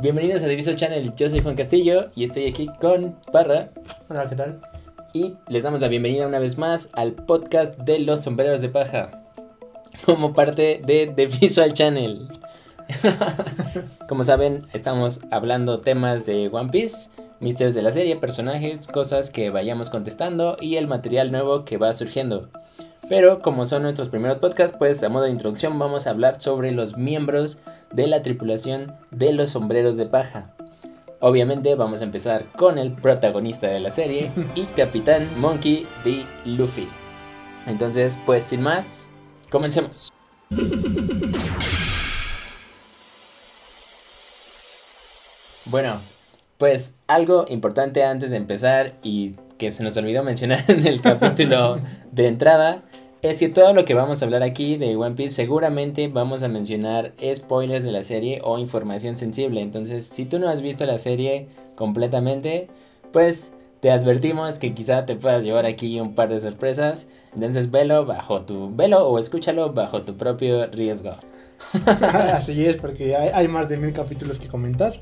Bienvenidos a Diviso Channel, yo soy Juan Castillo y estoy aquí con Parra. Hola, ¿qué tal? Y les damos la bienvenida una vez más al podcast de los sombreros de paja, como parte de The Visual Channel. como saben, estamos hablando temas de One Piece, misterios de la serie, personajes, cosas que vayamos contestando y el material nuevo que va surgiendo. Pero como son nuestros primeros podcasts, pues a modo de introducción vamos a hablar sobre los miembros de la tripulación de los sombreros de paja. Obviamente vamos a empezar con el protagonista de la serie y Capitán Monkey D. Luffy. Entonces, pues sin más, comencemos. Bueno, pues algo importante antes de empezar y que se nos olvidó mencionar en el capítulo de entrada es que todo lo que vamos a hablar aquí de One Piece seguramente vamos a mencionar spoilers de la serie o información sensible. Entonces, si tú no has visto la serie completamente, pues te advertimos que quizá te puedas llevar aquí un par de sorpresas. Entonces, velo bajo tu velo o escúchalo bajo tu propio riesgo. Así es, porque hay, más de mil capítulos que comentar.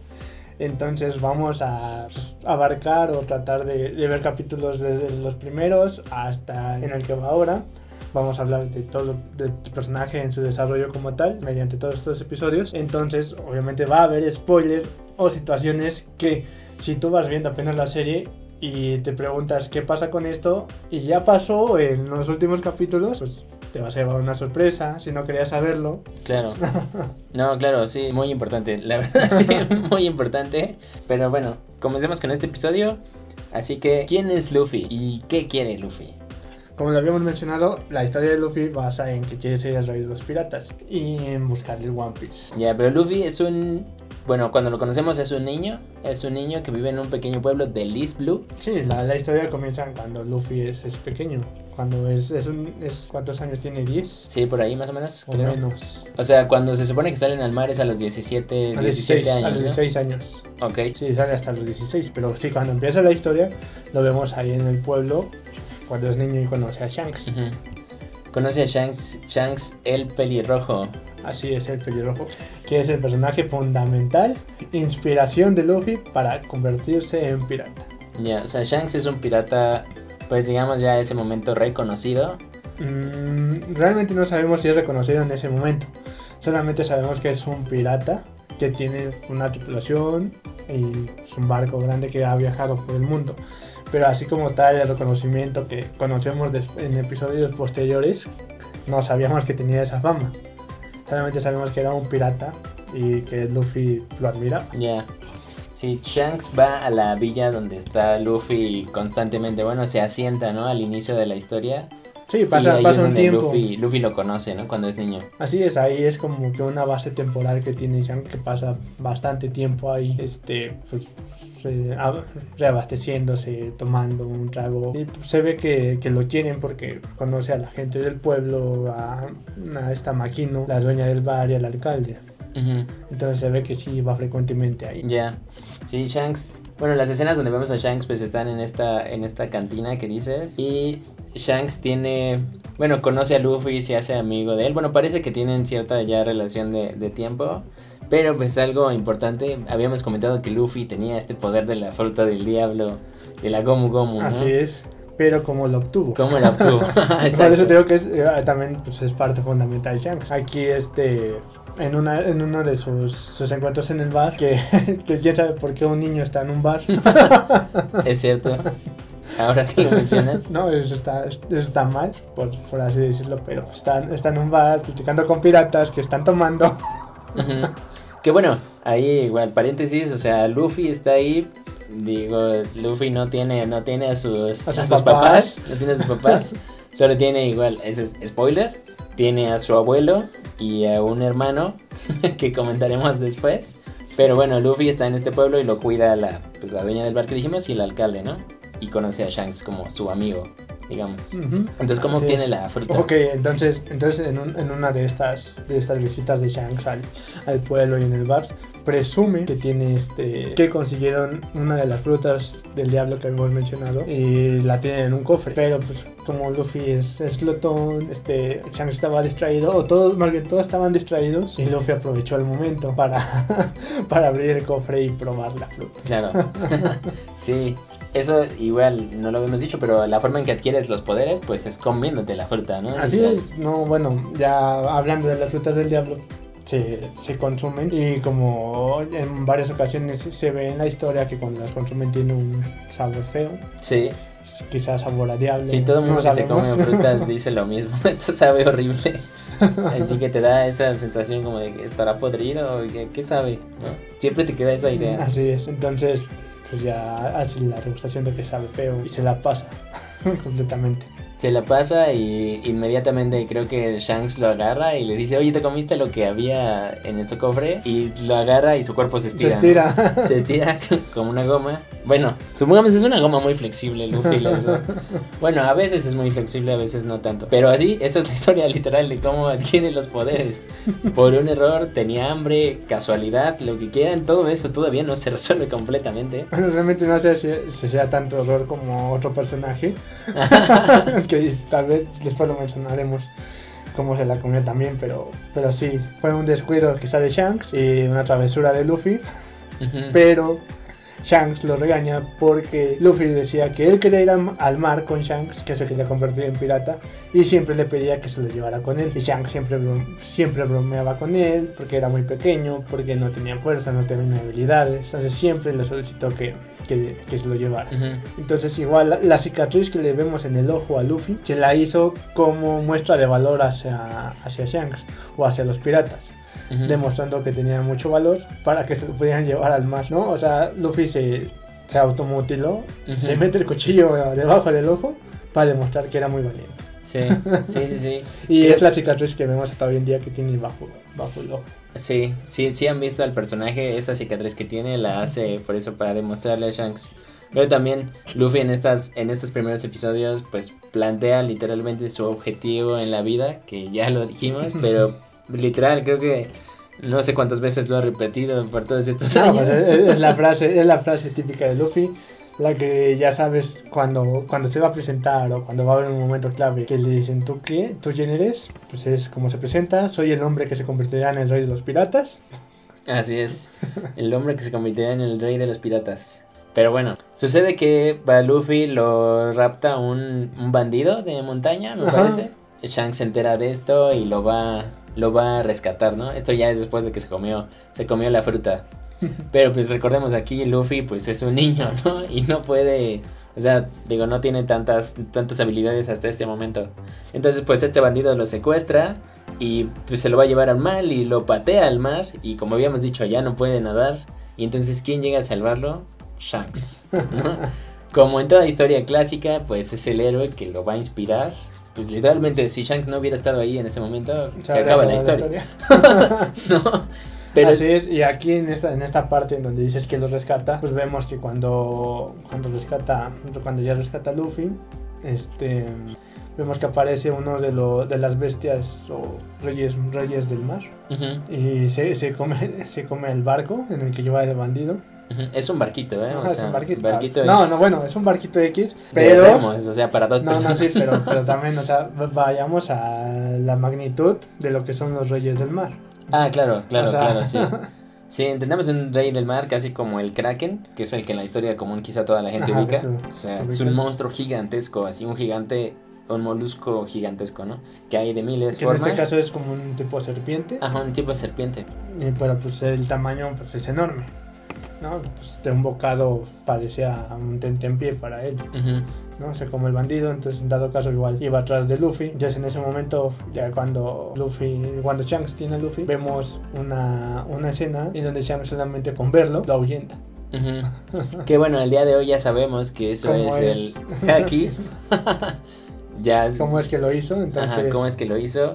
Entonces vamos a abarcar o tratar de, de ver capítulos desde los primeros hasta en el que va ahora vamos a hablar de todo el personaje en su desarrollo como tal mediante todos estos episodios. Entonces, obviamente va a haber spoiler o situaciones que si tú vas viendo apenas la serie y te preguntas qué pasa con esto y ya pasó en los últimos capítulos, pues te vas a llevar una sorpresa si no querías saberlo. Claro. No, claro, sí, muy importante. La verdad, sí, muy importante. Pero bueno, comencemos con este episodio. Así que, ¿quién es Luffy y qué quiere Luffy? Como lo habíamos mencionado, la historia de Luffy basa en que quiere ser el rey de los piratas y en buscar el One Piece. Ya, pero Luffy es un bueno, cuando lo conocemos es un niño, es un niño que vive en un pequeño pueblo de East Blue. Sí, la, la, historia comienza cuando Luffy es, es pequeño. Cuando es, es, un, es, ¿Cuántos años tiene? ¿10? Sí, por ahí más o menos. O menos. O sea, cuando se supone que salen al mar es a los 17, a 17 años. A los 16 años. Ok. Sí, sale hasta los 16. Pero sí, cuando empieza la historia, lo vemos ahí en el pueblo, cuando es niño y conoce a Shanks. Conoce a Shanks, Shanks el pelirrojo. Así es, el pelirrojo, que es el personaje fundamental, inspiración de Luffy para convertirse en pirata. Ya, o sea, Shanks es un pirata, pues digamos ya ese momento reconocido. Mm, realmente no sabemos si es reconocido en ese momento. Solamente sabemos que es un pirata que tiene una tripulación y es un barco grande que ha viajado por el mundo. Pero así como tal el reconocimiento que conocemos en episodios posteriores, no sabíamos que tenía esa fama. Solamente sabemos que era un pirata y que Luffy lo admira. Ya. Si Shanks va a la villa donde está Luffy constantemente, bueno, se asienta, ¿no? Al inicio de la historia. Sí, pasa, pasa un tiempo. Luffy, Luffy, lo conoce, ¿no? Cuando es niño. Así es, ahí es como que una base temporal que tiene Shanks que pasa bastante tiempo ahí, este, pues, reabasteciéndose, tomando un trago. Y se ve que, que, lo quieren porque conoce a la gente del pueblo, a, a esta Maquino, la dueña del bar y al alcalde. Entonces se ve que sí va frecuentemente ahí. Ya, sí, Shanks. Bueno, las escenas donde vemos a Shanks pues están en esta, en esta cantina que dices. Y Shanks tiene, bueno, conoce a Luffy y se hace amigo de él. Bueno, parece que tienen cierta ya relación de, de tiempo. Pero pues algo importante, habíamos comentado que Luffy tenía este poder de la fruta del diablo, de la Gomu Gomu. ¿no? Así es, pero como lo obtuvo. ¿Cómo lo obtuvo? Por eso digo que es, eh, también pues, es parte fundamental de Shanks. Aquí este en, una, en uno de sus, sus encuentros en el bar, que, que quién sabe por qué un niño está en un bar. es cierto. Ahora que lo mencionas. no, eso está, eso está mal, por, por así decirlo, pero están, está en un bar platicando con piratas que están tomando. Que bueno, ahí igual, paréntesis, o sea, Luffy está ahí. Digo, Luffy no tiene, no tiene a sus, a sus, a sus papás. papás. no tiene a sus papás. solo tiene igual, ese es spoiler, tiene a su abuelo y a un hermano que comentaremos después. Pero bueno, Luffy está en este pueblo y lo cuida la, pues, la dueña del bar que dijimos y el alcalde, ¿no? Y conoce a Shanks como su amigo, digamos. Uh -huh. Entonces, ¿cómo Así es. la fruta? Ok, entonces, entonces en, un, en, una de estas, de estas visitas de Shanks al, al, pueblo y en el bar, presume que tiene este que consiguieron una de las frutas del diablo que hemos mencionado y la tienen en un cofre. Pero pues como Luffy es, es glotón, este Shanks estaba distraído, o todos, más bien todos estaban distraídos, y Luffy aprovechó el momento para, para abrir el cofre y probar la fruta. Claro. sí. Eso igual no lo habíamos dicho, pero la forma en que adquieres los poderes, pues es comiéndote la fruta, ¿no? Así es, no, bueno, ya hablando de las frutas del diablo, se, se, consumen y como en varias ocasiones se ve en la historia que cuando las consumen tiene un sabor feo. Sí. Quizás sabor a diablo. Sí, todo el mundo no que se come frutas dice lo mismo. Esto sabe horrible. Así que te da esa sensación como de que estará podrido o que, ¿qué sabe? ¿no? Siempre te queda esa idea. Así es, entonces pues ya hace la degustación de que sabe feo y se la pasa completamente. Se la pasa y inmediatamente creo que Shanks lo agarra y le dice, oye, ¿te comiste lo que había en ese cofre? Y lo agarra y su cuerpo se estira. Se ¿no? estira. Se estira como una goma. Bueno, supongamos es una goma muy flexible, Luffy, la verdad. Bueno, a veces es muy flexible, a veces no tanto. Pero así, esa es la historia literal de cómo adquiere los poderes. Por un error, tenía hambre, casualidad, lo que quieran, todo eso todavía no se resuelve completamente. Bueno, realmente no sé si, si sea tanto horror como otro personaje, que tal vez después lo mencionaremos cómo se la comió también, pero, pero sí, fue un descuido quizá de Shanks y una travesura de Luffy, pero Shanks lo regaña porque Luffy decía que él quería ir al mar con Shanks, que se quería convertir en pirata, y siempre le pedía que se lo llevara con él. Y Shanks siempre, siempre bromeaba con él porque era muy pequeño, porque no tenía fuerza, no tenía habilidades. Entonces siempre le solicitó que, que, que se lo llevara. Ujú. Entonces igual la, la cicatriz que le vemos en el ojo a Luffy se la hizo como muestra de valor hacia, hacia Shanks o hacia los piratas Ujú. demostrando que tenía mucho valor para que se lo pudieran llevar al mar, ¿no? O sea, Luffy se, se automutiló, Ujú. le mete el cuchillo debajo del ojo para demostrar que era muy valiente. Sí, sí, sí, sí. Y Creo- es la cicatriz que vemos hasta hoy en día que tiene bajo, bajo el ojo. Sí, sí, sí han visto al personaje, esa cicatriz que tiene la hace por eso, para demostrarle a Shanks. Pero también Luffy en estas, en estos primeros episodios, pues plantea literalmente su objetivo en la vida, que ya lo dijimos, pero literal, creo que no sé cuántas veces lo ha repetido por todos estos No, años. pues es, es la frase, es la frase típica de Luffy, la que ya sabes cuando, cuando se va a presentar o cuando va a haber un momento clave que le dicen ¿tú qué? ¿tú quién eres? Pues es como se presenta, soy el hombre que se convertirá en el rey de los piratas. Así es, el hombre que se convirtió en el rey de los piratas. Pero bueno, sucede que a Luffy lo rapta un, un bandido de montaña, me Ajá. parece. Shanks se entera de esto y lo va, lo va a rescatar, ¿no? Esto ya es después de que se comió, se comió la fruta. Pero pues recordemos aquí, Luffy pues es un niño, ¿no? Y no puede, o sea, digo, no tiene tantas, tantas habilidades hasta este momento. Entonces pues este bandido lo secuestra y pues se lo va a llevar al mar y lo patea al mar y como habíamos dicho ya no puede nadar. Y entonces ¿quién llega a salvarlo? Shanks. ¿no? Como en toda historia clásica, pues es el héroe que lo va a inspirar. Pues literalmente si Shanks no hubiera estado ahí en ese momento, se, acaba la acabado historia. ¿no? Pero Así es, y aquí en esta, en esta parte en donde dices que lo rescata, pues vemos que cuando, cuando rescata, cuando ya rescata a Luffy, este vemos que aparece uno de, lo, de las bestias o reyes, reyes del mar. Y se, se come, se come el barco en el que lleva el bandido. es un barquito, ¿eh? O Ajá, es sea, un barquito. barquito no, X no, bueno, es un barquito X, pero... o sea, para dos No, no, sí, pero, pero también, o sea, vayamos a la magnitud de lo que son los reyes del mar. Ah, claro, claro, O sea, claro, sí. Sí, entendemos un rey del mar casi como el Kraken, que es el que en la historia común quizá toda la gente Ajá, ubica. tú- O sea, es un monstruo gigantesco, así un gigante, un molusco gigantesco, ¿no? Que hay de miles de Que en formas. este caso es como un tipo serpiente. Ajá, un tipo de serpiente. Y, pero pues el tamaño pues es enorme. ¿no? Pues de un bocado parecía un tentempié para él. Ujú. ¿No? Se come el bandido, entonces en dado caso igual iba atrás de Luffy. Entonces en ese momento, ya cuando Luffy, cuando Shanks tiene a Luffy, vemos una, una escena en donde Shanks solamente con verlo lo ahuyenta. Ujú. Que bueno, el día de hoy ya sabemos que eso ¿Cómo es, es? el haki. ya. ¿Cómo es que lo hizo? Entonces, Ajá, ¿cómo es que lo hizo?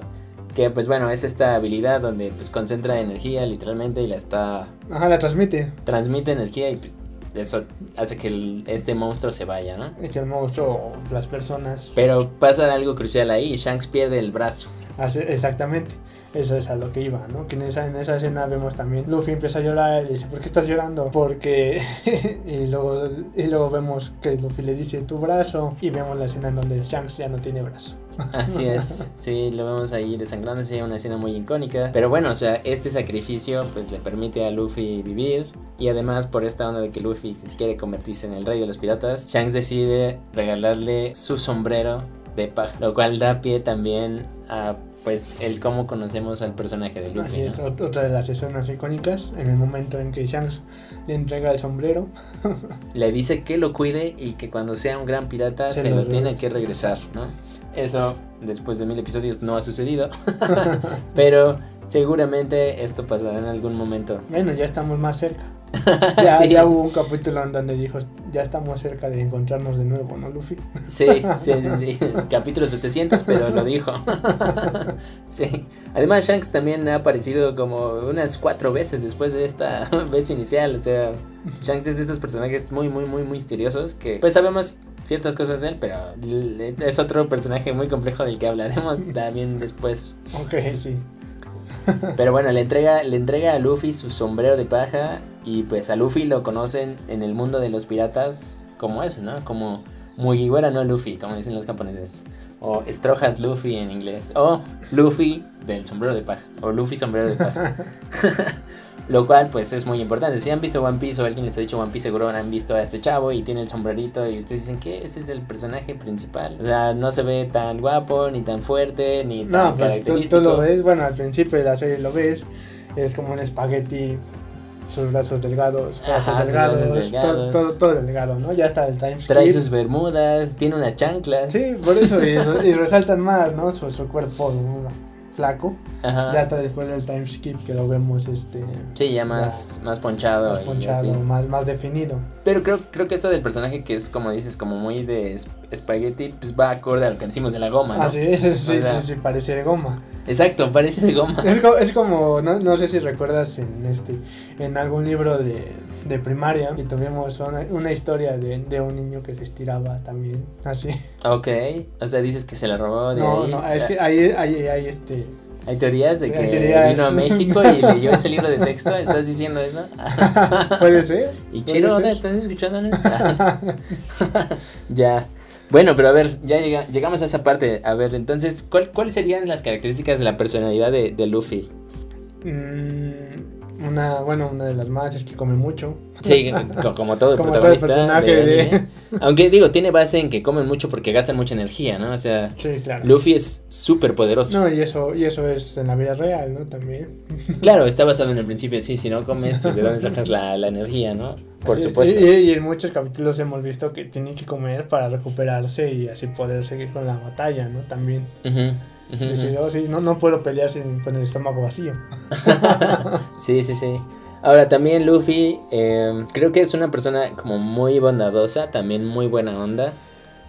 Que pues bueno, es esta habilidad donde pues concentra energía literalmente y la está Ajá, la transmite. transmite energía y pues, eso hace que el- este monstruo se vaya, ¿no? Que el monstruo, las personas. Pero pasa algo crucial ahí, Shanks pierde el brazo. Así- exactamente. Eso es a lo que iba, ¿no? Que en esa, en esa escena vemos también, Luffy empieza a llorar y dice, ¿por qué estás llorando? Porque... y, luego, y luego vemos que Luffy le dice, tu brazo. Y vemos la escena en donde Shanks ya no tiene brazo. Así es, sí, lo vemos ahí desangrándose, una escena muy icónica. Pero bueno, o sea, este sacrificio pues le permite a Luffy vivir. Y además por esta onda de que Luffy quiere convertirse en el rey de los piratas, Shanks decide regalarle su sombrero de paja. Lo cual da pie también a pues el cómo conocemos al personaje de Así Luffy. es, ¿no? ot- otra de las escenas icónicas, en el momento en que Shanks le entrega el sombrero. Le dice que lo cuide y que cuando sea un gran pirata Se se, lo lo tiene que regresar, ¿no? Eso después de mil episodios no ha sucedido, pero seguramente esto pasará en algún momento. Bueno, ya estamos más cerca. Ya, Sí. ya hubo un capítulo en donde dijo, ya estamos cerca de encontrarnos de nuevo, ¿no, Luffy? Sí, sí, sí, sí. Capítulo 700, pero lo dijo. Sí. Además, Shanks también ha aparecido como unas cuatro veces después de esta vez inicial. O sea, Shanks es de esos personajes muy, muy, muy, muy misteriosos que pues sabemos ciertas cosas de él, pero es otro personaje muy complejo del que hablaremos también después. Ok, sí. Pero bueno, le entrega, le entrega a Luffy su sombrero de paja y pues a Luffy lo conocen en el mundo de los piratas como eso, ¿no? Como Mugiwara no Luffy, como dicen los japoneses. O Straw Hat Luffy en inglés. O Luffy del sombrero de paja. O Luffy sombrero de paja. Lo cual pues es muy importante. Si han visto One Piece o alguien les ha dicho One Piece seguro han visto a este chavo y tiene el sombrerito y ustedes dicen que ese es el personaje principal. O sea, no se ve tan guapo, ni tan fuerte, ni tan No, pues tú, lo ves, bueno, al principio de la serie lo ves, es como un espagueti, sus brazos delgados, brazos Ajá, delgados, brazos todo- delgados. Todo, todo, delgado, ¿no? Ya está el time Trae sus bermudas, tiene unas chanclas. Sí, por eso, y, y resaltan más, ¿no? Su, su cuerpo ¿no? Flaco. Ajá. Ya hasta después del time skip que lo vemos, este... Sí, ya más, más ponchado. más ponchado, más, más definido. Pero creo, creo que esto del personaje que es como dices, como muy de es- espagueti, pues va acorde a lo que decimos de la goma, ¿no? Ah, sí, sí, sí, sí, parece de goma. Exacto, parece de goma. Es, es como, no, no sé si recuerdas en este en algún libro de, de primaria y tuvimos una, una historia de, de un niño que se estiraba también, así. Ok, o sea, dices que se la robó de No, ahí. no, es que ahí hay, hay este... Hay teorías de que teorías. vino a México y leyó ese libro de texto. ¿Estás diciendo eso? Puede ser. y Chiro, ser. ¿estás escuchándonos? ya. Bueno, pero a ver, ya llega- llegamos a esa parte. A ver, entonces, ¿cuál- ¿cuáles serían las características de la personalidad de, de Luffy? Mm, una, bueno, una de las más es que come mucho. Sí, co- como todo Como todo el protagonista. personaje de de- anime. Aunque digo, tiene base en que comen mucho porque gastan mucha energía, ¿no? O sea, Sí, claro. Luffy es súper poderoso. No, y eso, y eso es en la vida real, ¿no? También. Claro, está basado en el principio, sí, si no comes, pues de dónde sacas la, la energía, ¿no? Por Así supuesto. Y, y en muchos capítulos hemos visto que tienen que comer para recuperarse y así poder seguir con la batalla, ¿no? También. Decir, oh, sí, no, no puedo pelear sin, con el estómago vacío. Sí, sí, sí. Ahora también Luffy, eh, creo que es una persona como muy bondadosa, también muy buena onda.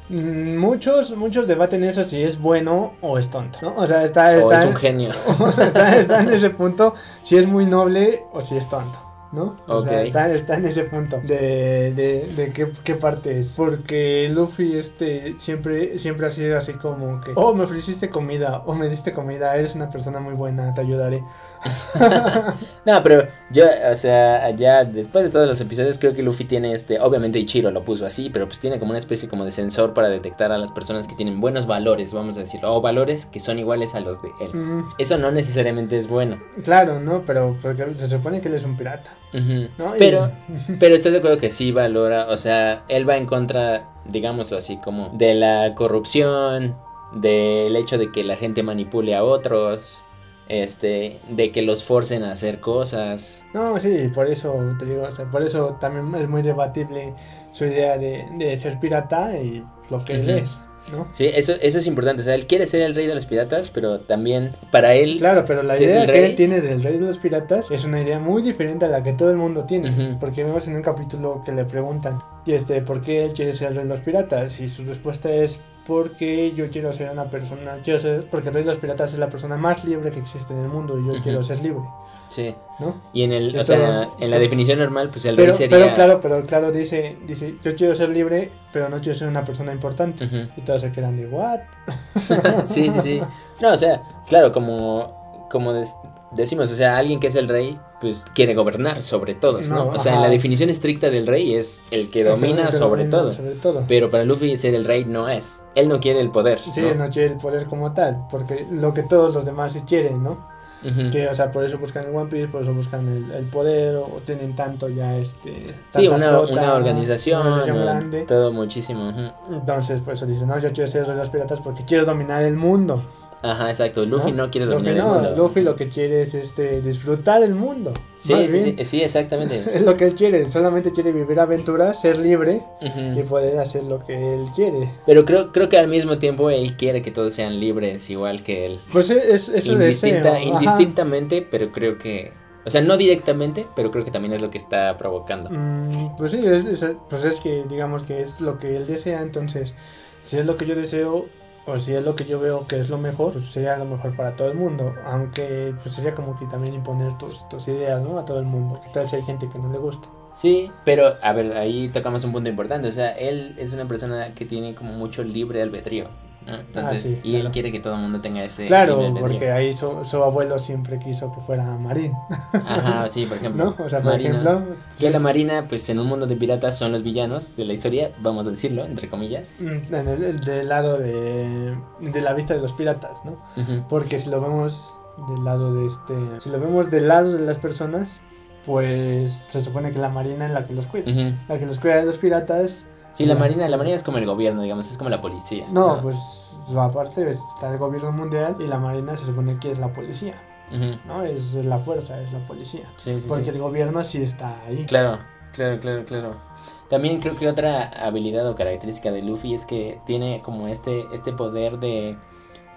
Mm, Muchos, muchos debaten eso si es bueno o es tonto, ¿no? O sea, está, O está, es en, un genio. está, está en ese punto si es muy noble o si es tonto, ¿no? O sea, Ok. está, está en ese punto de, de, de qué, qué parte es. Porque Luffy este siempre, siempre ha sido así como que, oh, me ofreciste comida, o me diste comida, eres una persona muy buena, te ayudaré. No, pero yo, o sea, ya después de todos los episodios creo que Luffy tiene este, obviamente Ichiro lo puso así, pero pues tiene como una especie como de sensor para detectar a las personas que tienen buenos valores, vamos a decirlo, o valores que son iguales a los de él. Mm, Eso no necesariamente es bueno. claro, ¿no? Pero porque se supone que él es un pirata, Ujú. ¿no? Y- Pero, pero estás de acuerdo que sí valora, o sea, él va en contra, digámoslo así, como de la corrupción, del hecho de que la gente manipule a otros, este, de que los forcen a hacer cosas. No, sí, por eso te digo, o sea, por eso también es muy debatible su idea de, de ser pirata y lo que él es, ¿no? Sí, eso, eso es importante. O sea, él quiere ser el rey de los piratas, pero también para él. Claro, pero la idea que rey- él tiene del rey de los piratas es una idea muy diferente a la que todo el mundo tiene. Porque vemos en un capítulo que le preguntan, y este, ¿por qué él quiere ser el rey de los piratas? Y su respuesta es, porque yo quiero ser una persona, quiero ser, porque el rey de los piratas es la persona más libre que existe en el mundo y yo quiero ser libre, Sí. ¿no? Y en el, o sea, en la definición normal, pues el Pero, rey sería. pero claro, pero claro, dice, dice, yo quiero ser libre, pero no quiero ser una persona importante. Ujú. Y todos se quedan de, ¿what? sí, sí, sí. No, o sea, claro, como, como decimos, o sea, alguien que es el rey, pues quiere gobernar sobre todos, ¿no? No, o sea, la definición estricta del rey es el que domina Que sobre domina todo. Sobre todo. Pero para Luffy ser el rey no es. Él no quiere el poder. Sí, ¿no? no quiere el poder como tal, porque lo que todos los demás quieren, ¿no? Que, o sea, por eso buscan el One Piece, por eso buscan el, el poder, o tienen tanto ya, este... Sí, una, flota, una organización, una organización o- grande. todo muchísimo. ujú. Entonces, por eso dicen, no, yo quiero ser el rey de los piratas porque quiero dominar el mundo. Ajá, exacto. Luffy no, quiere Luffy dominar no, el mundo. Luffy lo que quiere es este, disfrutar el mundo. Sí, sí, sí, sí, exactamente. Es lo que él quiere, solamente quiere vivir aventuras, ser libre Ujú. y poder hacer lo que él quiere. Pero creo, creo que al mismo tiempo él quiere que todos sean libres, igual que él. Pues es, es Indistinta, deseo, ajá. indistintamente, pero creo que. O sea, no directamente, pero creo que también es lo que está provocando. Mm, pues sí, es, es- pues es que digamos que es lo que él desea, entonces si es lo que yo deseo o si es lo que yo veo que es lo mejor, pues sería lo mejor para todo el mundo, aunque pues sería como que también imponer tus, tus ideas, ¿no? A todo el mundo, que tal si hay gente que no le gusta. Sí, pero a ver, ahí tocamos un punto importante. O sea, él es una persona que tiene como mucho libre albedrío. ¿No? Entonces, Ah, sí, y él claro. quiere que todo el mundo tenga ese claro, porque ahí su, su abuelo siempre quiso que fuera marín, Ajá, sí, por ejemplo. ¿no? O sea, por Marina. ejemplo... Que la marina, pues en un mundo de piratas son los villanos de la historia, vamos a decirlo, entre comillas. mm, En el, el del lado de, de la vista de los piratas, ¿no? Ujú. Porque si lo vemos del lado de este. Si lo vemos del lado de las personas, pues se supone que la marina es la que los cuida. Ujú. La que los cuida de los piratas. Sí, la marina, la marina es como el gobierno, digamos, es como la policía. No, pues aparte está el gobierno mundial y la marina se supone que es la policía. ¿No? Es, la fuerza, es la policía. Sí, sí, Porque sí. el gobierno sí está ahí. Claro, claro, claro, claro. También creo que otra habilidad o característica de Luffy es que tiene como este, este poder de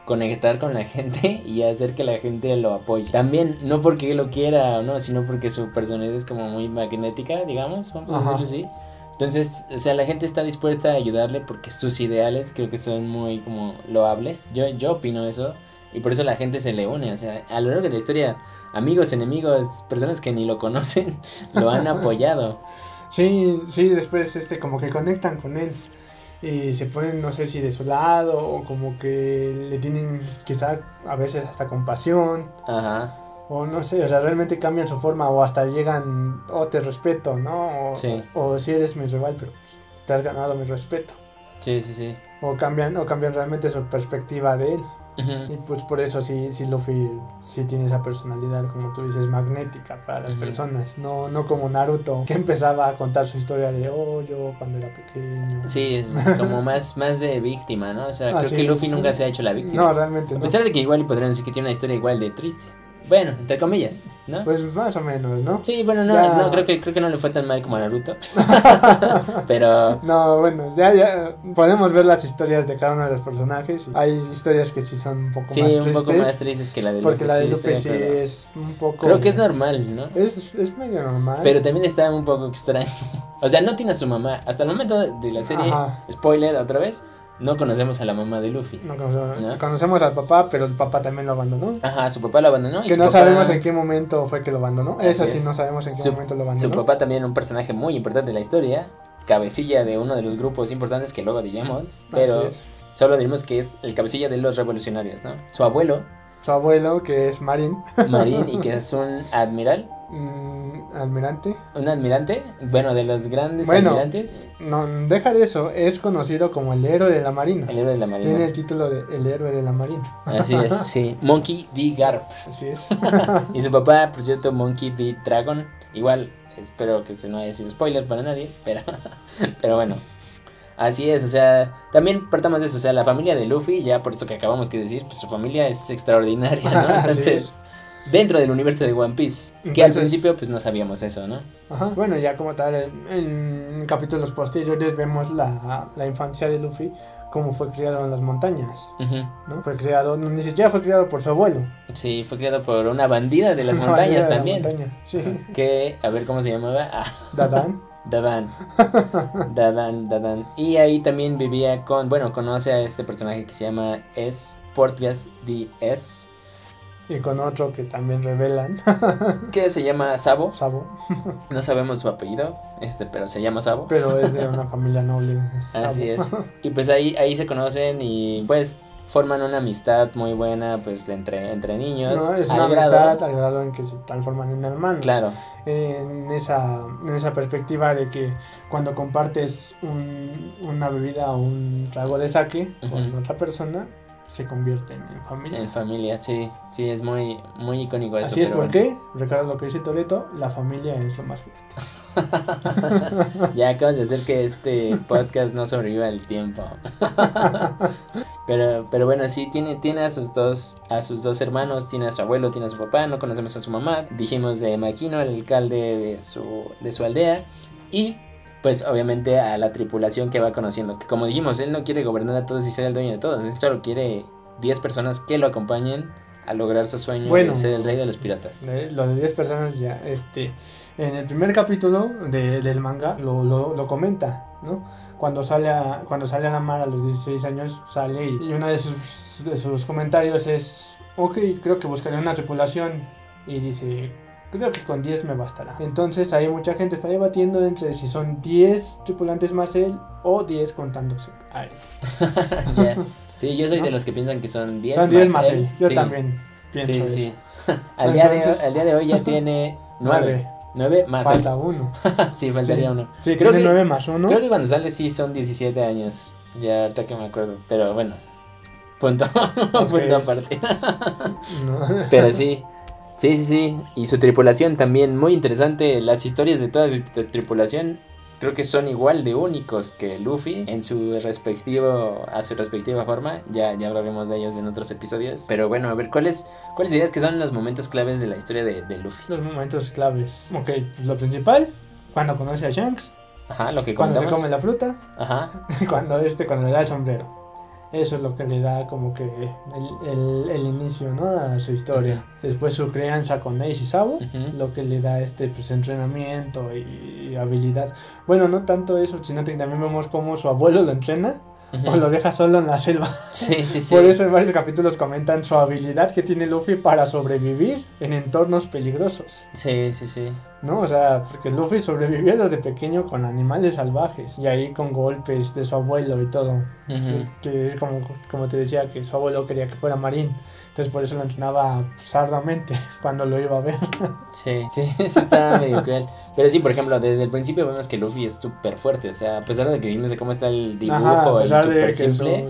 conectar con la gente y hacer que la gente lo apoye. También, no porque lo quiera o no, sino porque su personalidad es como muy magnética, digamos, vamos a Ajá. decirlo así. Entonces, o sea, la gente está dispuesta a ayudarle porque sus ideales creo que son muy como loables. Yo, yo opino eso. Y por eso la gente se le une. O sea, a lo largo de la historia, amigos, enemigos, personas que ni lo conocen, lo han apoyado. Sí, sí, después este como que conectan con él. Y se ponen, no sé si de su lado, o como que le tienen quizá a veces hasta compasión. Ajá. O no sé, o sea, realmente cambian su forma o hasta llegan, oh, te respeto, ¿no? O, Sí. o si eres mi rival, pero pues, te has ganado mi respeto. Sí, sí, sí. O cambian, o cambian realmente su perspectiva de él. Ujú. Y pues por eso sí, sí Luffy sí tiene esa personalidad, como tú dices, magnética para las Ujú. personas. No, no como Naruto, que empezaba a contar su historia de, oh, yo cuando era pequeño. Sí, como más, más de víctima, ¿no? O sea, creo Así que Luffy es. nunca se ha hecho la víctima. No, realmente A no. pesar de que igual podrían decir que tiene una historia igual de triste. Bueno, entre comillas, ¿no? Pues más o menos, ¿no? Sí, bueno, no, Ya. no creo que creo que no le fue tan mal como a Naruto. Pero No, bueno, ya, ya podemos ver las historias de cada uno de los personajes. Hay historias que sí son un poco sí, más un tristes. poco más tristes que la de Luffy. Porque la de sí, estoy sí es un poco. Creo que es normal, ¿no? Es, es medio normal. Pero también está un poco extraño. O sea, no tiene a su mamá. Hasta el momento de la serie, Ajá. spoiler otra vez, no conocemos a la mamá de Luffy. No conocemos, ¿No? conocemos al papá, pero el papá también lo abandonó. Ajá, su papá lo abandonó. y que su no papá- sabemos en qué momento fue que lo abandonó. Así Eso sí, no sabemos en qué Su, momento lo su abandonó. papá también un personaje muy importante de la historia. Cabecilla de uno de los grupos importantes que luego diremos. Pero solo diremos que es el cabecilla de los revolucionarios, ¿no? Su abuelo, Su abuelo, que es Marin, Marín, y que es un admiral. Mm, almirante. Un admirante, bueno, de los grandes Bueno. almirantes. No, deja de eso, es conocido como el héroe de la marina. El héroe de la Tiene marina. el título de el héroe de la marina. Así es, sí. Monkey D. Garp. Así es. Y su papá, por cierto, Monkey D. Dragon. Igual, espero que se no haya sido spoiler para nadie, pero, pero bueno. Así es, o sea, también partamos de eso, o sea, la familia de Luffy, ya por eso que acabamos que decir, pues su familia es extraordinaria, ¿no? Así Entonces, es. Dentro del universo de One Piece, que al principio pues no sabíamos eso, ¿no? Ajá. Bueno, ya como tal, en, en capítulos posteriores vemos la, la infancia de Luffy, cómo fue criado en las montañas, Ujú. ¿no? Fue criado, no, ni siquiera fue criado por su abuelo. Sí, fue creado por una bandida de las Una montañas de la también. montaña, Sí, Que, a ver cómo se llamaba. Ah, Dadán. Dadan. Dadan, Dadan. Y ahí también vivía con, bueno, conoce a este personaje que se llama S. Portgas D.S. Y con otro que también revelan. que se llama Sabo. Sabo. No sabemos su apellido, este, pero se llama Sabo. Pero es de una familia noble. Así es. Y pues ahí, ahí se conocen y pues forman una amistad muy buena pues entre, entre niños. No, es una amistad al grado en que se transforman en hermanos. Claro. En esa, en esa perspectiva de que cuando compartes un, una bebida o un trago de saque con otra persona, se convierten en familia. En familia, sí, sí, es muy, muy icónico eso. Así es porque, recuerda lo que dice Toreto, la familia es lo más fuerte. ya acabas de hacer que este podcast no sobreviva el tiempo. pero, pero bueno, sí, tiene, tiene a sus dos, a sus dos hermanos, tiene a su abuelo, tiene a su papá, no conocemos a su mamá. Dijimos de Maquino, el alcalde de su, de su aldea. Y pues obviamente a la tripulación que va conociendo. Que como dijimos, él no quiere gobernar a todos y ser el dueño de todos. Él solo quiere 10 personas que lo acompañen a lograr su sueño de ser el rey de los piratas. Lo de 10 personas ya, este, en el primer capítulo de, del manga lo, lo, comenta, ¿no? Cuando sale, a, cuando sale a la mar a los 16 años, sale y, y uno de sus, de sus comentarios es, ok, creo que buscaré una tripulación. Y dice, Creo que con 10 me bastará. Entonces ahí mucha gente está debatiendo entre si son 10 tripulantes más él o 10 contándose a él. Sí, yo soy de los que piensan que son 10 son 10 más, él. Yo también pienso sí, sí. al, día de, al día de hoy ya tiene 9. 9 más Falta uno. sí, faltaría uno. Sí, creo que 9 más uno. Creo que cuando sale sí son 17 años. Ya ahorita que me acuerdo. Pero bueno. Punto. punto aparte. no. Pero sí. Sí, sí, sí. Y su tripulación también, muy interesante. Las historias de toda su tripulación creo que son igual de únicos que Luffy en su respectivo, a su respectiva forma. Ya, ya hablaremos de ellos en otros episodios. Pero bueno, a ver, ¿cuáles, cuáles dirías que son los momentos claves de la historia de, de Luffy? Los momentos claves. Ok, lo principal, cuando conoce a Shanks. Ajá, lo que Cuando se come la fruta. Ajá. cuando este, cuando le da el sombrero. Eso es lo que le da como que el, el, inicio, ¿no? A su historia. Después su crianza con Ace y Sabo, lo que le da este pues, entrenamiento y, habilidad. Bueno, no tanto eso, sino que también vemos cómo su abuelo lo entrena o lo deja solo en la selva. Sí, sí, sí. Por eso en varios capítulos comentan su habilidad que tiene Luffy para sobrevivir en entornos peligrosos. Sí, sí, sí. ¿No? O sea, porque Luffy sobrevivió desde pequeño con animales salvajes y ahí con golpes de su abuelo y todo. que es como, como te decía, que su abuelo quería que fuera marín. Entonces por eso lo entrenaba sardamente cuando lo iba a ver. Sí, sí, eso está medio cruel. Pero sí, por ejemplo, desde el principio vemos que Luffy es súper fuerte. O sea, a pesar de que no sé cómo está el dibujo, es súper simple.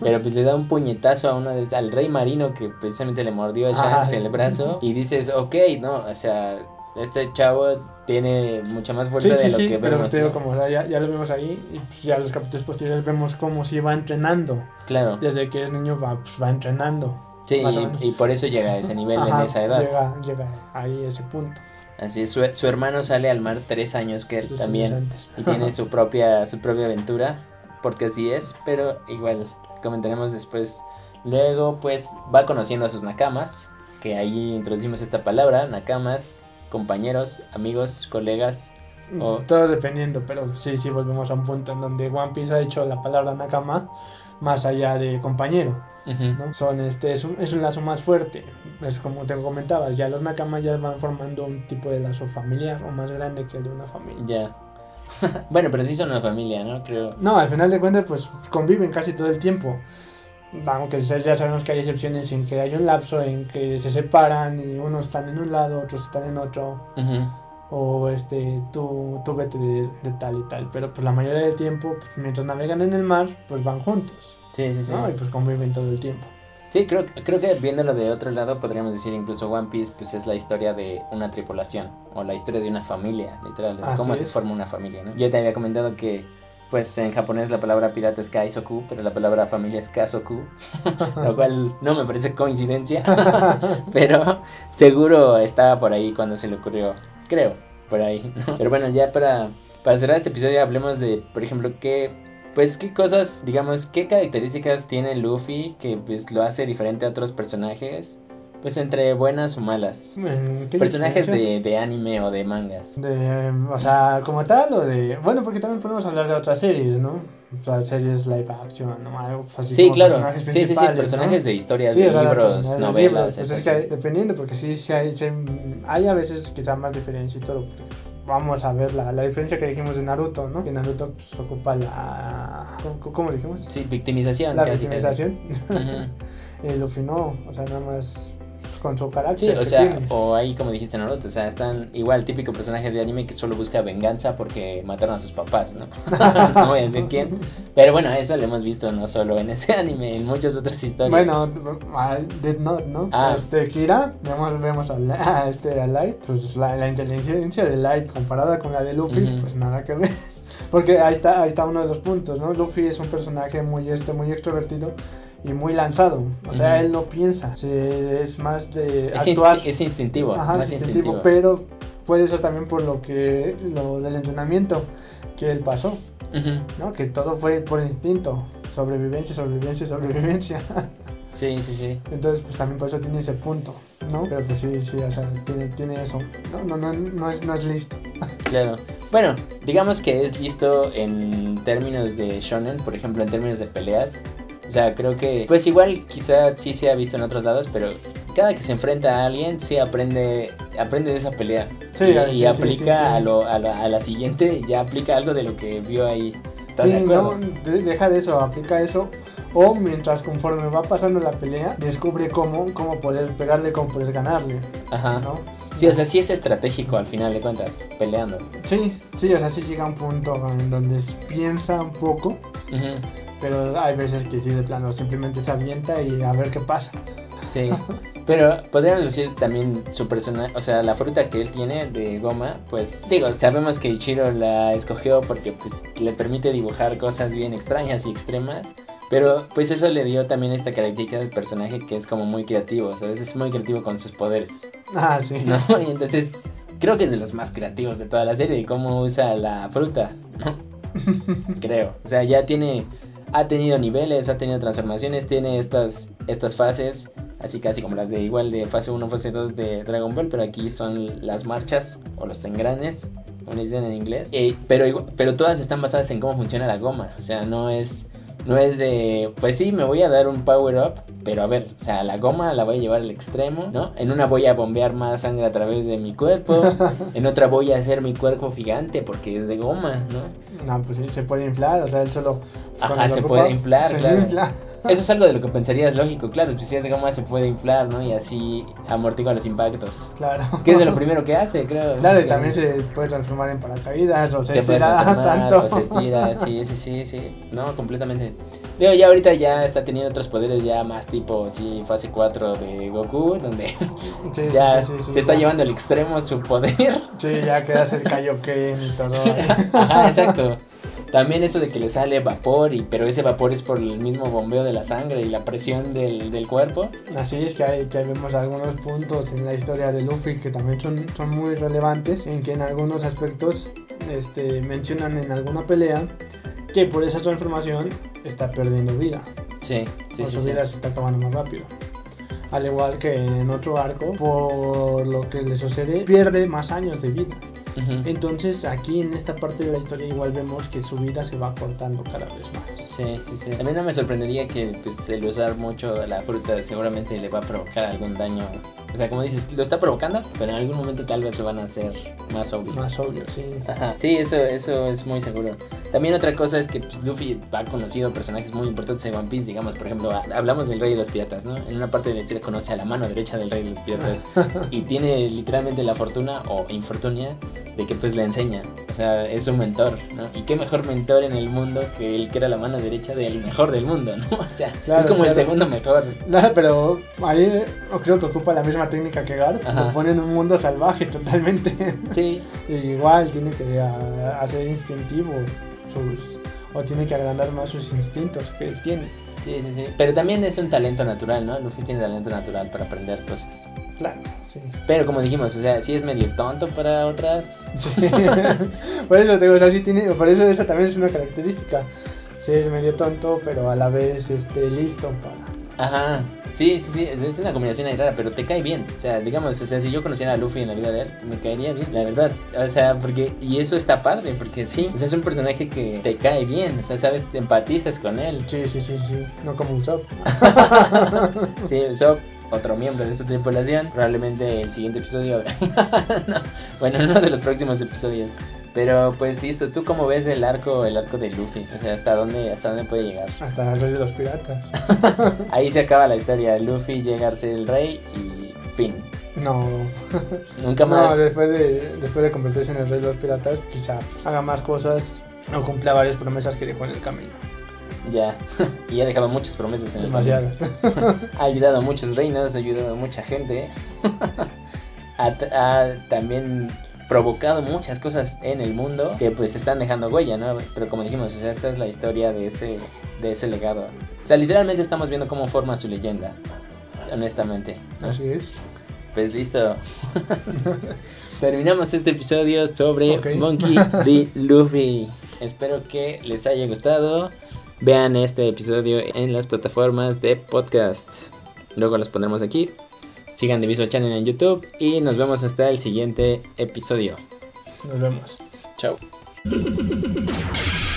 Pero pues le da un puñetazo a uno de, al rey marino que precisamente le mordió a Shanks el brazo. Y dices, ok, no, o sea, este chavo tiene mucha más fuerza de lo que vemos. Pero como ya, ya, lo vemos ahí, y pues ya los capítulos posteriores vemos cómo se va entrenando. Claro. Desde que es niño va, pues, va entrenando. Sí, y, por eso llega a ese nivel en esa edad. Llega, llega ahí a ese punto. Así es, su, su, hermano sale al mar tres años que él también. Y tiene su propia, su propia aventura, porque así es, pero igual comentaremos después. Luego, pues, va conociendo a sus nakamas, que ahí introducimos esta palabra, nakamas, compañeros, amigos, colegas. O... Todo dependiendo, pero sí, sí, volvemos a un punto en donde One Piece ha hecho la palabra nakama más allá de compañero. ¿no? Son este, es un, es un lazo más fuerte. Es como te comentaba, ya los nakamas ya van formando un tipo de lazo familiar o más grande que el de una familia. Ya. bueno, pero sí son una familia, ¿no? Creo. No, al final de cuentas, pues conviven casi todo el tiempo. Aunque ya sabemos que hay excepciones en que hay un lapso en que se separan y unos están en un lado, otros están en otro. O este, tú, tú vete de, tal y tal. Pero pues la mayoría del tiempo, pues, mientras navegan en el mar, pues van juntos. Sí, sí, sí. Y pues conviven todo el tiempo. Sí, creo, creo que viéndolo de otro lado podríamos decir incluso One Piece pues es la historia de una tripulación o la historia de una familia, literal, de cómo se forma una familia, ¿no? Yo te había comentado que pues en japonés la palabra pirata es kaisoku, pero la palabra familia es kasoku, lo cual no me parece coincidencia, pero seguro estaba por ahí cuando se le ocurrió, creo, por ahí. Pero bueno, ya para, para cerrar este episodio hablemos de, por ejemplo, qué pues qué cosas, digamos, qué características tiene Luffy que pues lo hace diferente a otros personajes Pues entre buenas o malas. ¿En qué Personajes de, de anime o de mangas. De, o sea, como tal, o de. Bueno, porque también podemos hablar de otras series, ¿no? O sea, series live action, ¿no? Algo así Sí, como claro. personajes Sí, sí, sí, personajes ¿no? de historias, Sí, de o sea, libros, novelas. Pues es que hay- dependiendo, porque sí, sí hay, sí hay, a veces quizá más diferencia y todo. Vamos a ver la, la diferencia que dijimos de Naruto, ¿no? Que Naruto pues, ocupa la. ¿Cómo, cómo le dijimos? Sí, victimización. La victimización. Luffy no, o sea, nada más con su carácter. Sí, o sea, tiene. o ahí como dijiste Naruto, o sea, están igual típico personaje de anime que solo busca venganza porque mataron a sus papás, ¿no? no voy a decir quién, pero bueno, eso lo hemos visto no solo en ese anime, en muchas otras historias. Bueno, a Death Note, ¿no? Ah. Este, Kira, vemos, vemos a, La- a este, a Light, pues la, la inteligencia de Light comparada con la de Luffy, Ujú. pues nada que ver. Porque ahí está, ahí está uno de los puntos, ¿no? Luffy es un personaje muy, este, muy extrovertido y muy lanzado. O sea, Ujú. él no piensa, se- es más de es, actuar. insti- es instintivo, Ajá, más instintivo, instintivo. pero puede ser también por lo que, lo del entrenamiento que él pasó, Ujú. ¿no? Que todo fue por instinto. Sobrevivencia, sobrevivencia, sobrevivencia. Sí, sí, sí. Entonces, pues también por eso tiene ese punto, ¿no? Pero pues sí, sí, o sea, tiene, tiene eso. No, no, no, no es, no es listo. Claro. Bueno, digamos que es listo en términos de shonen, por ejemplo, en términos de peleas. O sea, creo que, pues igual quizá sí se ha visto en otros lados, pero cada que se enfrenta a alguien, sí aprende, aprende de esa pelea. Sí, y, sí, y aplica sí. A, lo, a, lo- a la siguiente, ya aplica algo de lo que vio ahí. ¿Estás de Sí, acuerdo? no, de- deja de eso, aplica eso. O mientras conforme va pasando la pelea, descubre cómo, cómo poder pegarle, cómo poder ganarle, Ajá. ¿no? Sí, o sea, sí es estratégico al final de cuentas, peleando. Sí, sí, o sea, sí llega un punto en donde piensa un poco, Ujú. Pero hay veces que sí, de plano, simplemente se avienta y a ver qué pasa. Sí, pero podríamos decir también su personaje, o sea, la fruta que él tiene de goma, pues digo, sabemos que Ichiro la escogió porque pues le permite dibujar cosas bien extrañas y extremas, pero pues eso le dio también esta característica del personaje que es como muy creativo, ¿sabes? Es muy creativo con sus poderes, Ah, sí. ¿no? Y entonces creo que es de los más creativos de toda la serie, de cómo usa la fruta, ¿no? creo, o sea, ya tiene... Ha tenido niveles, ha tenido transformaciones, tiene estas, estas fases así casi como las de igual de fase 1, fase 2 de Dragon Ball, pero aquí son las marchas o los engranes, como le dicen en inglés. Eh, pero, pero todas están basadas en cómo funciona la goma, o sea, no es, no es de, pues sí, me voy a dar un power up, pero a ver, o sea, la goma la voy a llevar al extremo, ¿no? En una voy a bombear más sangre a través de mi cuerpo, en otra voy a hacer mi cuerpo gigante porque es de goma, ¿no? No, pues sí, se puede inflar, o sea, él solo... Ajá, se ocupa, puede inflar, se claro. infla. Eso es algo de lo que pensarías lógico, claro, pues si es de goma se puede inflar, ¿no? Y así amortigua los impactos. Claro. Que es de lo primero que hace, creo. Claro, y Que también se puede transformar en paracaídas o se estira tanto. o se estira, sí, sí, sí, sí. No, completamente. Digo, ya ahorita ya está teniendo otros poderes ya más tipo, sí, fase 4 de Goku, donde Sí, ya sí, sí, se está ya. llevando al extremo su poder. Sí, ya queda el Kaioken y todo. Ajá, exacto. También esto de que le sale vapor, y, pero ese vapor es por el mismo bombeo de la sangre y la presión del, del cuerpo. Así es que ahí, que vemos algunos puntos en la historia de Luffy que también son, son muy relevantes, en que en algunos aspectos este, mencionan en alguna pelea que por esa transformación está perdiendo vida. Sí, sí, o sí. su sí. vida se está acabando más rápido. Al igual que en otro arco, por lo que le sucede, pierde más años de vida. Entonces aquí en esta parte de la historia igual vemos que su vida se va cortando cada vez más. Sí, sí, sí. A mí no me sorprendería que pues, el usar mucho la fruta seguramente le va a provocar algún daño. O sea, como dices, lo está provocando, pero en algún momento tal vez lo van a hacer más obvio. Más obvio, sí. Ajá. Sí, eso, eso es muy seguro. También otra cosa es que pues, Luffy ha conocido personajes muy importantes en One Piece, digamos, por ejemplo, ha- hablamos del Rey de los Piratas, ¿no? En una parte de la historia conoce a la mano derecha del Rey de los Piratas y tiene literalmente la fortuna o infortunia de que pues le enseña, o sea, es un mentor, ¿no? Y qué mejor mentor en el mundo que el que era la mano derecha del mejor del mundo, ¿no? O sea, Claro, es como el claro. segundo mejor. No, pero ahí creo que ocupa la misma técnica que Garp. Ajá. Lo pone en un mundo salvaje totalmente. Sí, Y igual tiene que ah, hacer instintivo sus... O tiene que agrandar más sus instintos que él tiene. sí, sí, sí. Pero también es un talento natural, ¿no? Luffy tiene talento natural para aprender cosas. Claro, sí. Pero como dijimos, o sea, sí es medio tonto para otras. Sí. por eso te digo, o sea, sí tiene, por eso esa también es una característica. Sí, es medio tonto, pero a la vez este, listo para... Ajá. Sí, sí, sí, es, una combinación ahí rara, pero te cae bien. O sea, digamos, o sea, si yo conociera a Luffy en la vida real, me caería bien, la verdad. O sea, porque, y eso está padre, porque sí, o sea, es un personaje que te cae bien, o sea, sabes, te empatizas con él. Sí, sí, sí, sí. No como Usopp. Sí, Usopp, otro miembro de su tripulación, probablemente el siguiente episodio. No, bueno, en uno de los próximos episodios. Pero pues listo, ¿tú cómo ves el arco, el arco de Luffy? O sea, ¿hasta dónde, hasta dónde puede llegar? Hasta el rey de los piratas. Ahí se acaba la historia. Luffy llega a ser el rey y fin. No. Nunca No, más. después de, después de convertirse en el rey de los piratas, quizá haga más cosas o cumpla varias promesas que dejó en el camino. Ya. y ha dejado muchas promesas en el camino. Demasiadas. Ha ayudado a muchos reinos, ha ayudado a mucha gente. ha, ha también provocado muchas cosas en el mundo que pues están dejando huella, ¿no? Pero como dijimos, o sea, esta es la historia de ese, de ese legado. O sea, literalmente estamos viendo cómo forma su leyenda. Honestamente. ¿no? Así es. Pues listo. Terminamos este episodio sobre. Monkey D. Luffy. Espero que les haya gustado. Vean este episodio en las plataformas de podcast. Luego los pondremos aquí. Sigan The Visual Channel en YouTube. Y nos vemos hasta el siguiente episodio. Nos vemos. Chao.